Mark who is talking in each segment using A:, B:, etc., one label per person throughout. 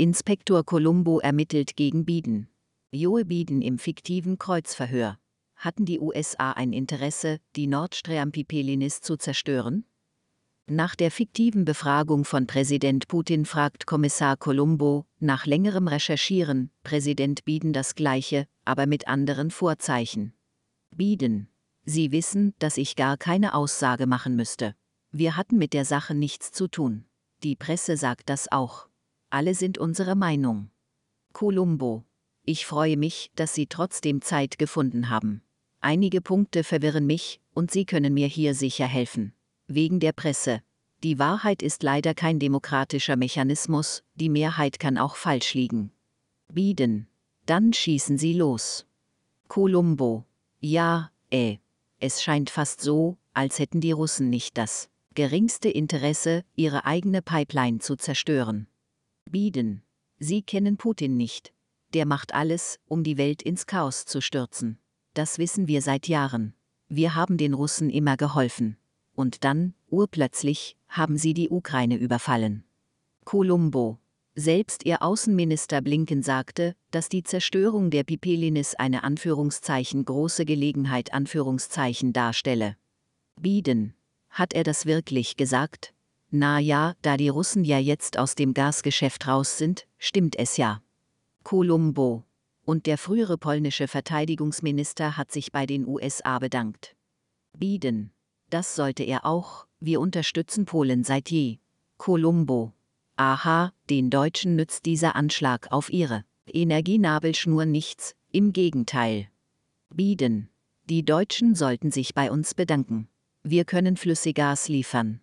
A: Inspektor Columbo ermittelt gegen Biden. Joe Biden im fiktiven Kreuzverhör. Hatten die USA ein Interesse, die Nord Stream Pipelinis zu zerstören? Nach der fiktiven Befragung von Präsident Putin fragt Kommissar Columbo, nach längerem Recherchieren, Präsident Biden das Gleiche, aber mit anderen Vorzeichen. Biden. Sie wissen, dass ich gar keine Aussage machen müsste. Wir hatten mit der Sache nichts zu tun. Die Presse sagt das auch. Alle sind unsere Meinung. Columbo. Ich freue mich, dass Sie trotzdem Zeit gefunden haben. Einige Punkte verwirren mich, und Sie können mir hier sicher helfen. Wegen der Presse. Die Wahrheit ist leider kein demokratischer Mechanismus, die Mehrheit kann auch falsch liegen. Biden. Dann schießen Sie los. Columbo. Ja, äh. Es scheint fast so, als hätten die Russen nicht das geringste Interesse, ihre eigene Pipeline zu zerstören. Biden. Sie kennen Putin nicht. Der macht alles, um die Welt ins Chaos zu stürzen. Das wissen wir seit Jahren. Wir haben den Russen immer geholfen. Und dann, urplötzlich, haben sie die Ukraine überfallen. Columbo. Selbst ihr Außenminister Blinken sagte, dass die Zerstörung der Pipelinis eine Anführungszeichen große Gelegenheit Anführungszeichen darstelle. Biden. Hat er das wirklich gesagt? Na ja, da die Russen ja jetzt aus dem Gasgeschäft raus sind, stimmt es ja. Columbo. Und der frühere polnische Verteidigungsminister hat sich bei den USA bedankt. Biden. Das sollte er auch, wir unterstützen Polen seit je. Columbo. Aha, den Deutschen nützt dieser Anschlag auf ihre Energienabelschnur nichts, im Gegenteil. Biden. Die Deutschen sollten sich bei uns bedanken. Wir können Flüssiggas liefern.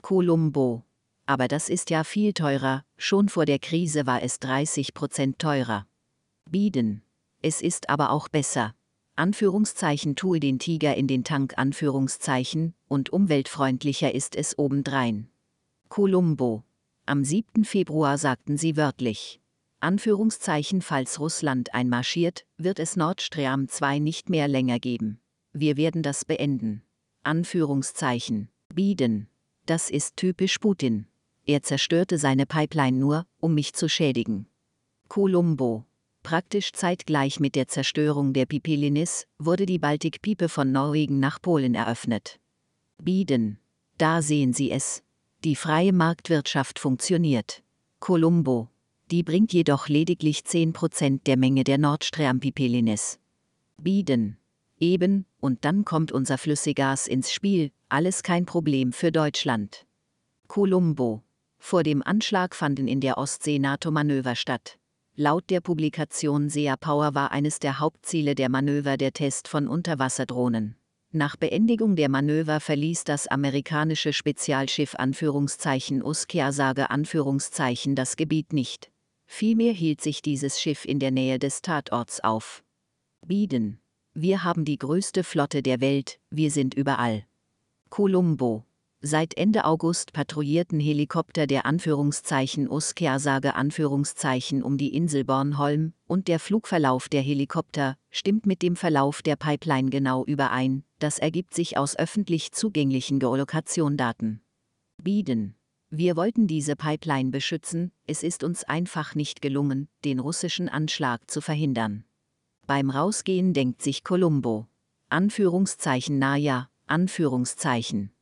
A: Columbo. Aber das ist ja viel teurer, schon vor der Krise war es 30 Prozent teurer. Biden. Es ist aber auch besser. Anführungszeichen tue den Tiger in den Tank Anführungszeichen und umweltfreundlicher ist es obendrein. Columbo. Am 7. Februar sagten sie wörtlich. Anführungszeichen falls Russland einmarschiert, wird es Nord Stream 2 nicht mehr länger geben. Wir werden das beenden. Anführungszeichen. Biden. Das ist typisch Putin. Er zerstörte seine Pipeline nur, um mich zu schädigen. Columbo. Praktisch zeitgleich mit der Zerstörung der Pipelinis wurde die Baltikpipe von Norwegen nach Polen eröffnet. Biden. Da sehen Sie es. Die freie Marktwirtschaft funktioniert. Columbo. Die bringt jedoch lediglich 10% der Menge der Nord Stream Pipelinis. Biden. Eben, und dann kommt unser Flüssiggas ins Spiel, alles kein Problem für Deutschland. Columbo. Vor dem Anschlag fanden in der Ostsee NATO-Manöver statt. Laut der Publikation SEA Power war eines der Hauptziele der Manöver der Test von Unterwasserdrohnen. Nach Beendigung der Manöver verließ das amerikanische Spezialschiff Anführungszeichen Uskiasage Anführungszeichen das Gebiet nicht. Vielmehr hielt sich dieses Schiff in der Nähe des Tatorts auf. Biden. Wir haben die größte Flotte der Welt, wir sind überall. Columbo. Seit Ende August patrouillierten Helikopter der Anführungszeichen Uskersage Anführungszeichen um die Insel Bornholm und der Flugverlauf der Helikopter stimmt mit dem Verlauf der Pipeline genau überein, das ergibt sich aus öffentlich zugänglichen Geolokationdaten. Biden. Wir wollten diese Pipeline beschützen, es ist uns einfach nicht gelungen, den russischen Anschlag zu verhindern. Beim Rausgehen denkt sich Columbo. Anführungszeichen naja, Anführungszeichen.